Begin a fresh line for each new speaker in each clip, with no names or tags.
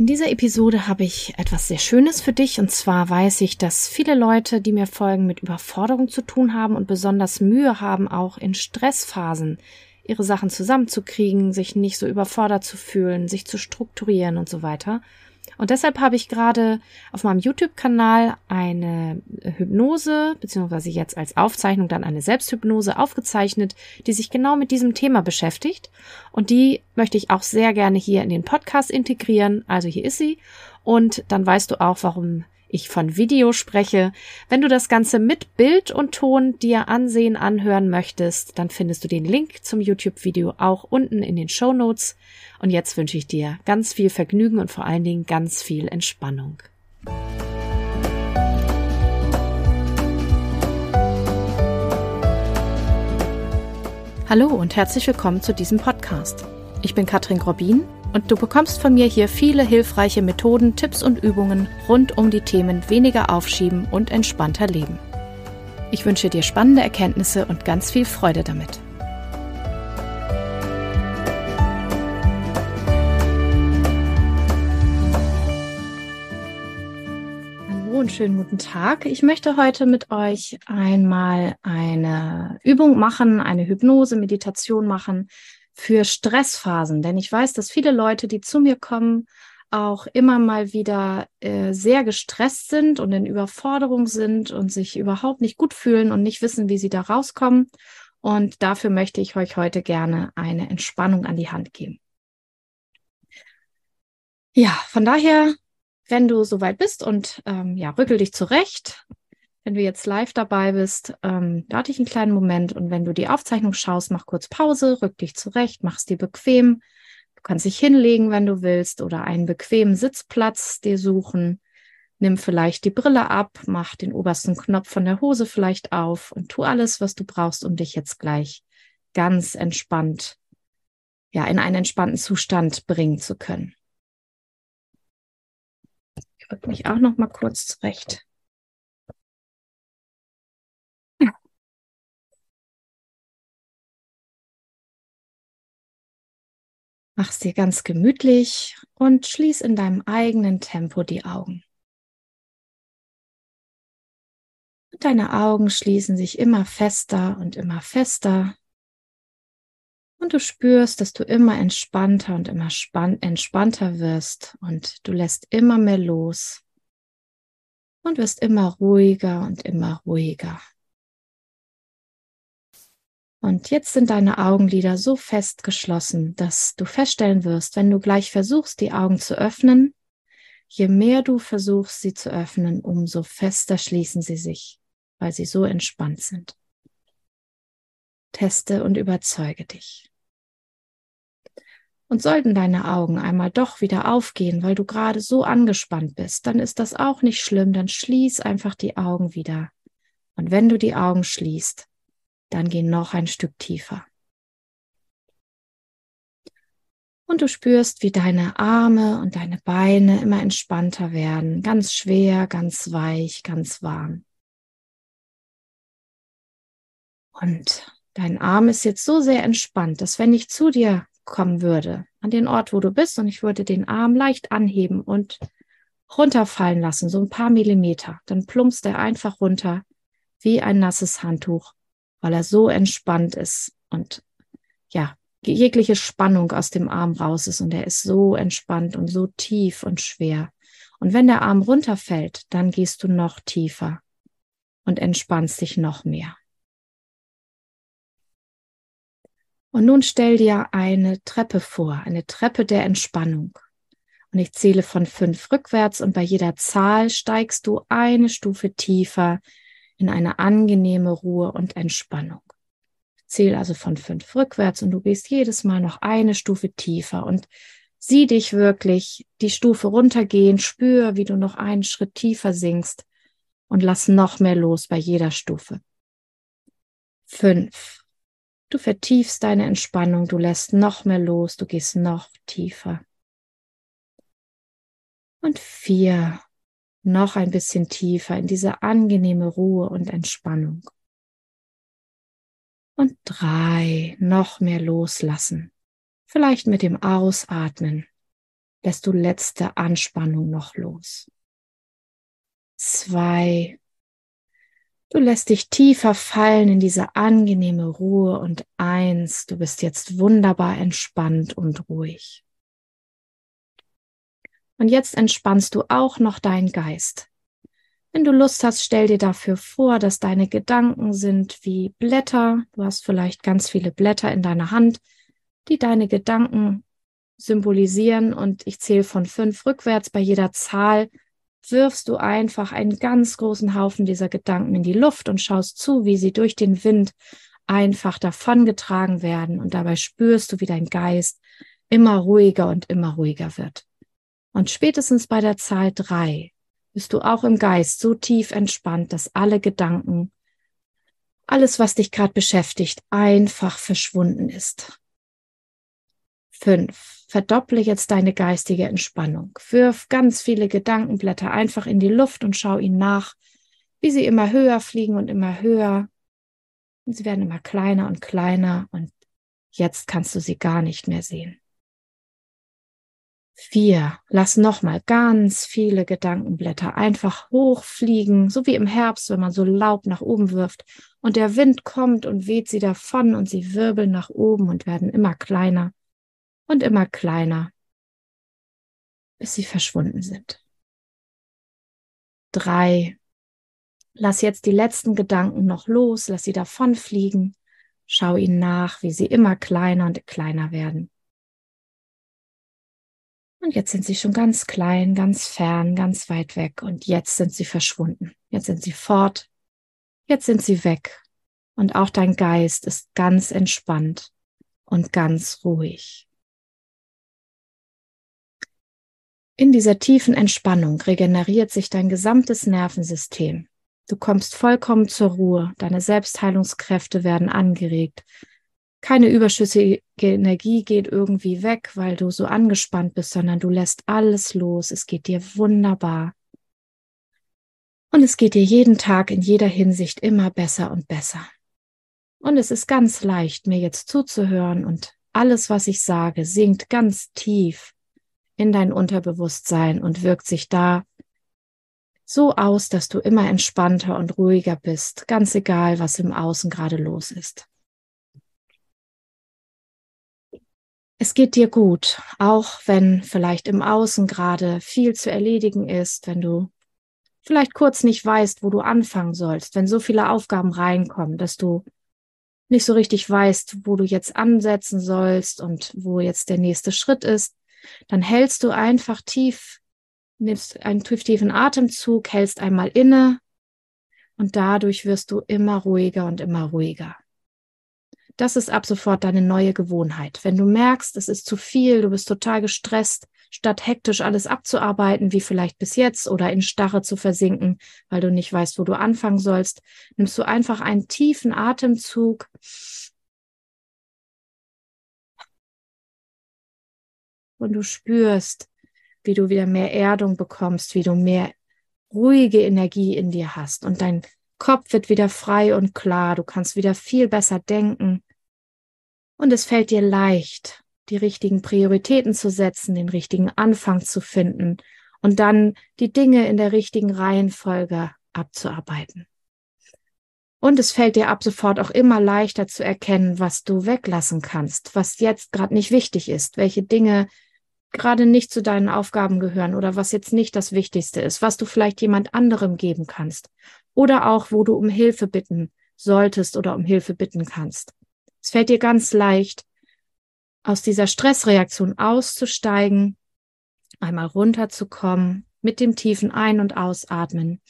In dieser Episode habe ich etwas sehr Schönes für dich und zwar weiß ich, dass viele Leute, die mir folgen, mit Überforderung zu tun haben und besonders Mühe haben, auch in Stressphasen ihre Sachen zusammenzukriegen, sich nicht so überfordert zu fühlen, sich zu strukturieren und so weiter. Und deshalb habe ich gerade auf meinem YouTube-Kanal eine Hypnose, beziehungsweise jetzt als Aufzeichnung dann eine Selbsthypnose aufgezeichnet, die sich genau mit diesem Thema beschäftigt. Und die möchte ich auch sehr gerne hier in den Podcast integrieren. Also hier ist sie. Und dann weißt du auch, warum ich von Video spreche. Wenn du das Ganze mit Bild und Ton dir ansehen, anhören möchtest, dann findest du den Link zum YouTube-Video auch unten in den Show Notes. Und jetzt wünsche ich dir ganz viel Vergnügen und vor allen Dingen ganz viel Entspannung. Hallo und herzlich willkommen zu diesem Podcast. Ich bin Katrin Grobin und du bekommst von mir hier viele hilfreiche Methoden, Tipps und Übungen rund um die Themen weniger aufschieben und entspannter leben. Ich wünsche dir spannende Erkenntnisse und ganz viel Freude damit. Hallo und schönen guten Tag. Ich möchte heute mit euch einmal eine Übung machen, eine Hypnose, Meditation machen, für Stressphasen. Denn ich weiß, dass viele Leute, die zu mir kommen, auch immer mal wieder äh, sehr gestresst sind und in Überforderung sind und sich überhaupt nicht gut fühlen und nicht wissen, wie sie da rauskommen. Und dafür möchte ich euch heute gerne eine Entspannung an die Hand geben. Ja, von daher, wenn du soweit bist und ähm, ja, rückel dich zurecht, wenn du jetzt live dabei bist, ähm, warte ich einen kleinen Moment und wenn du die Aufzeichnung schaust, mach kurz Pause, rück dich zurecht, mach es dir bequem. Du kannst dich hinlegen, wenn du willst, oder einen bequemen Sitzplatz dir suchen. Nimm vielleicht die Brille ab, mach den obersten Knopf von der Hose vielleicht auf und tu alles, was du brauchst, um dich jetzt gleich ganz entspannt, ja, in einen entspannten Zustand bringen zu können. Ich rück mich auch noch mal kurz zurecht. Mach's dir ganz gemütlich und schließ in deinem eigenen Tempo die Augen. Deine Augen schließen sich immer fester und immer fester. Und du spürst, dass du immer entspannter und immer entspannter wirst und du lässt immer mehr los und wirst immer ruhiger und immer ruhiger. Und jetzt sind deine Augenlider so fest geschlossen, dass du feststellen wirst, wenn du gleich versuchst, die Augen zu öffnen, je mehr du versuchst, sie zu öffnen, umso fester schließen sie sich, weil sie so entspannt sind. Teste und überzeuge dich. Und sollten deine Augen einmal doch wieder aufgehen, weil du gerade so angespannt bist, dann ist das auch nicht schlimm, dann schließ einfach die Augen wieder. Und wenn du die Augen schließt, dann geh noch ein Stück tiefer. Und du spürst, wie deine Arme und deine Beine immer entspannter werden, ganz schwer, ganz weich, ganz warm. Und dein Arm ist jetzt so sehr entspannt, dass wenn ich zu dir kommen würde, an den Ort, wo du bist, und ich würde den Arm leicht anheben und runterfallen lassen, so ein paar Millimeter, dann plumpst er einfach runter wie ein nasses Handtuch weil er so entspannt ist und ja, jegliche Spannung aus dem Arm raus ist und er ist so entspannt und so tief und schwer. Und wenn der Arm runterfällt, dann gehst du noch tiefer und entspannst dich noch mehr. Und nun stell dir eine Treppe vor, eine Treppe der Entspannung. Und ich zähle von fünf rückwärts und bei jeder Zahl steigst du eine Stufe tiefer in eine angenehme Ruhe und Entspannung. Zähl also von fünf rückwärts und du gehst jedes Mal noch eine Stufe tiefer und sieh dich wirklich die Stufe runtergehen, spür, wie du noch einen Schritt tiefer sinkst und lass noch mehr los bei jeder Stufe. Fünf. Du vertiefst deine Entspannung, du lässt noch mehr los, du gehst noch tiefer. Und vier noch ein bisschen tiefer in diese angenehme Ruhe und Entspannung. Und drei, noch mehr loslassen. Vielleicht mit dem Ausatmen lässt du letzte Anspannung noch los. Zwei. Du lässt dich tiefer fallen in diese angenehme Ruhe und eins, du bist jetzt wunderbar entspannt und ruhig. Und jetzt entspannst du auch noch deinen Geist. Wenn du Lust hast, stell dir dafür vor, dass deine Gedanken sind wie Blätter. Du hast vielleicht ganz viele Blätter in deiner Hand, die deine Gedanken symbolisieren. Und ich zähle von fünf rückwärts. Bei jeder Zahl wirfst du einfach einen ganz großen Haufen dieser Gedanken in die Luft und schaust zu, wie sie durch den Wind einfach davongetragen werden. Und dabei spürst du, wie dein Geist immer ruhiger und immer ruhiger wird. Und spätestens bei der Zahl drei bist du auch im Geist so tief entspannt, dass alle Gedanken, alles, was dich gerade beschäftigt, einfach verschwunden ist. Fünf. Verdopple jetzt deine geistige Entspannung. Wirf ganz viele Gedankenblätter einfach in die Luft und schau ihnen nach, wie sie immer höher fliegen und immer höher. Und sie werden immer kleiner und kleiner und jetzt kannst du sie gar nicht mehr sehen. Vier. Lass nochmal ganz viele Gedankenblätter einfach hochfliegen, so wie im Herbst, wenn man so Laub nach oben wirft und der Wind kommt und weht sie davon und sie wirbeln nach oben und werden immer kleiner und immer kleiner, bis sie verschwunden sind. Drei. Lass jetzt die letzten Gedanken noch los, lass sie davonfliegen. Schau ihnen nach, wie sie immer kleiner und kleiner werden. Und jetzt sind sie schon ganz klein, ganz fern, ganz weit weg. Und jetzt sind sie verschwunden. Jetzt sind sie fort. Jetzt sind sie weg. Und auch dein Geist ist ganz entspannt und ganz ruhig. In dieser tiefen Entspannung regeneriert sich dein gesamtes Nervensystem. Du kommst vollkommen zur Ruhe, deine Selbstheilungskräfte werden angeregt, keine überschüssige Energie geht irgendwie weg, weil du so angespannt bist, sondern du lässt alles los. Es geht dir wunderbar. Und es geht dir jeden Tag in jeder Hinsicht immer besser und besser. Und es ist ganz leicht, mir jetzt zuzuhören und alles, was ich sage, sinkt ganz tief in dein Unterbewusstsein und wirkt sich da so aus, dass du immer entspannter und ruhiger bist, ganz egal, was im Außen gerade los ist. Es geht dir gut, auch wenn vielleicht im Außen gerade viel zu erledigen ist, wenn du vielleicht kurz nicht weißt, wo du anfangen sollst, wenn so viele Aufgaben reinkommen, dass du nicht so richtig weißt, wo du jetzt ansetzen sollst und wo jetzt der nächste Schritt ist, dann hältst du einfach tief, nimmst einen tiefen Atemzug, hältst einmal inne und dadurch wirst du immer ruhiger und immer ruhiger. Das ist ab sofort deine neue Gewohnheit. Wenn du merkst, es ist zu viel, du bist total gestresst, statt hektisch alles abzuarbeiten, wie vielleicht bis jetzt, oder in Starre zu versinken, weil du nicht weißt, wo du anfangen sollst, nimmst du einfach einen tiefen Atemzug. Und du spürst, wie du wieder mehr Erdung bekommst, wie du mehr ruhige Energie in dir hast und dein Kopf wird wieder frei und klar, du kannst wieder viel besser denken, und es fällt dir leicht, die richtigen Prioritäten zu setzen, den richtigen Anfang zu finden und dann die Dinge in der richtigen Reihenfolge abzuarbeiten. Und es fällt dir ab sofort auch immer leichter zu erkennen, was du weglassen kannst, was jetzt gerade nicht wichtig ist, welche Dinge gerade nicht zu deinen Aufgaben gehören oder was jetzt nicht das Wichtigste ist, was du vielleicht jemand anderem geben kannst oder auch, wo du um Hilfe bitten solltest oder um Hilfe bitten kannst. Es fällt dir ganz leicht, aus dieser Stressreaktion auszusteigen, einmal runterzukommen, mit dem tiefen Ein- und Ausatmen.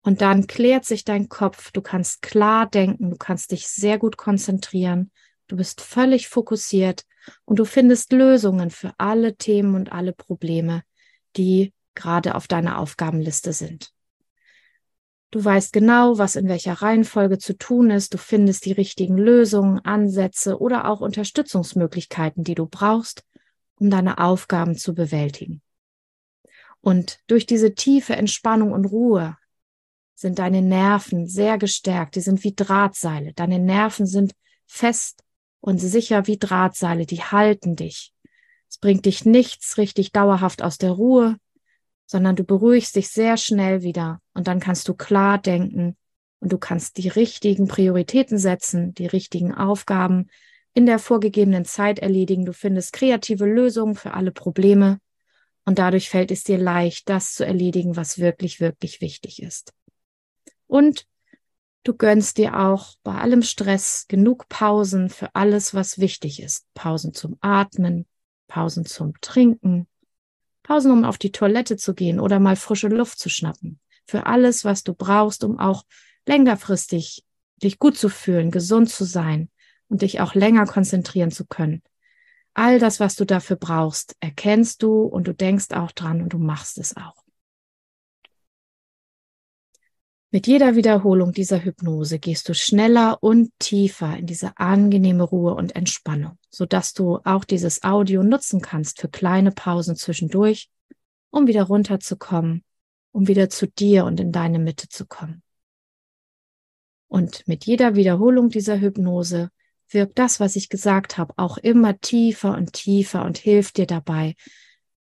Und dann klärt sich dein Kopf, du kannst klar denken, du kannst dich sehr gut konzentrieren, du bist völlig fokussiert und du findest Lösungen für alle Themen und alle Probleme, die gerade auf deiner Aufgabenliste sind. Du weißt genau, was in welcher Reihenfolge zu tun ist. Du findest die richtigen Lösungen, Ansätze oder auch Unterstützungsmöglichkeiten, die du brauchst, um deine Aufgaben zu bewältigen. Und durch diese tiefe Entspannung und Ruhe sind deine Nerven sehr gestärkt. Die sind wie Drahtseile. Deine Nerven sind fest und sicher wie Drahtseile, die halten dich. Es bringt dich nichts richtig dauerhaft aus der Ruhe, sondern du beruhigst dich sehr schnell wieder und dann kannst du klar denken und du kannst die richtigen Prioritäten setzen, die richtigen Aufgaben in der vorgegebenen Zeit erledigen. Du findest kreative Lösungen für alle Probleme und dadurch fällt es dir leicht, das zu erledigen, was wirklich, wirklich wichtig ist. Und du gönnst dir auch bei allem Stress genug Pausen für alles, was wichtig ist. Pausen zum Atmen, Pausen zum Trinken, Pausen, um auf die Toilette zu gehen oder mal frische Luft zu schnappen. Für alles, was du brauchst, um auch längerfristig dich gut zu fühlen, gesund zu sein und dich auch länger konzentrieren zu können. All das, was du dafür brauchst, erkennst du und du denkst auch dran und du machst es auch. Mit jeder Wiederholung dieser Hypnose gehst du schneller und tiefer in diese angenehme Ruhe und Entspannung, sodass du auch dieses Audio nutzen kannst für kleine Pausen zwischendurch, um wieder runterzukommen, um wieder zu dir und in deine Mitte zu kommen. Und mit jeder Wiederholung dieser Hypnose wirkt das, was ich gesagt habe, auch immer tiefer und tiefer und hilft dir dabei,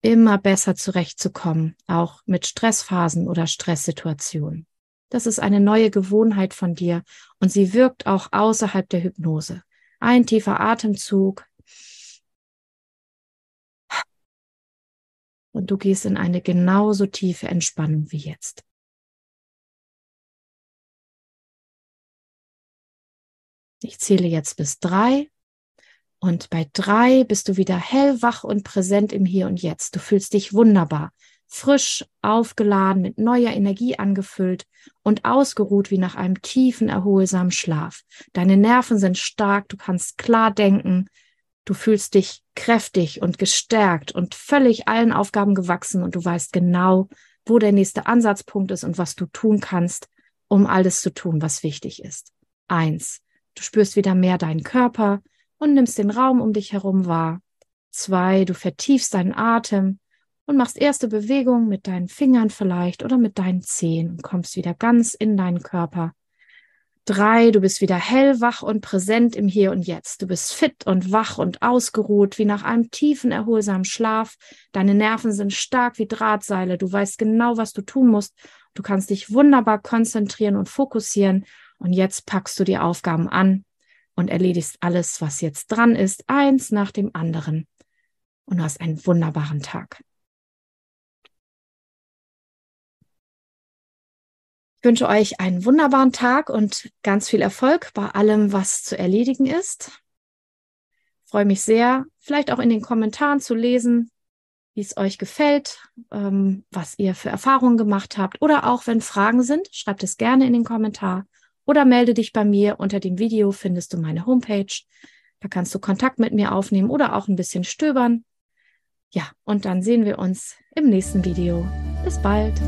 immer besser zurechtzukommen, auch mit Stressphasen oder Stresssituationen. Das ist eine neue Gewohnheit von dir und sie wirkt auch außerhalb der Hypnose. Ein tiefer Atemzug. Und du gehst in eine genauso tiefe Entspannung wie jetzt. Ich zähle jetzt bis drei. Und bei drei bist du wieder hellwach und präsent im Hier und Jetzt. Du fühlst dich wunderbar frisch aufgeladen, mit neuer Energie angefüllt und ausgeruht wie nach einem tiefen, erholsamen Schlaf. Deine Nerven sind stark, du kannst klar denken, du fühlst dich kräftig und gestärkt und völlig allen Aufgaben gewachsen und du weißt genau, wo der nächste Ansatzpunkt ist und was du tun kannst, um alles zu tun, was wichtig ist. Eins, du spürst wieder mehr deinen Körper und nimmst den Raum um dich herum wahr. Zwei, du vertiefst deinen Atem und machst erste Bewegungen mit deinen Fingern vielleicht oder mit deinen Zehen und kommst wieder ganz in deinen Körper. Drei, du bist wieder hellwach und präsent im Hier und Jetzt. Du bist fit und wach und ausgeruht wie nach einem tiefen, erholsamen Schlaf. Deine Nerven sind stark wie Drahtseile. Du weißt genau, was du tun musst. Du kannst dich wunderbar konzentrieren und fokussieren. Und jetzt packst du die Aufgaben an und erledigst alles, was jetzt dran ist, eins nach dem anderen. Und du hast einen wunderbaren Tag. Wünsche euch einen wunderbaren Tag und ganz viel Erfolg bei allem, was zu erledigen ist. Ich freue mich sehr, vielleicht auch in den Kommentaren zu lesen, wie es euch gefällt, ähm, was ihr für Erfahrungen gemacht habt oder auch wenn Fragen sind, schreibt es gerne in den Kommentar oder melde dich bei mir. Unter dem Video findest du meine Homepage. Da kannst du Kontakt mit mir aufnehmen oder auch ein bisschen stöbern. Ja, und dann sehen wir uns im nächsten Video. Bis bald.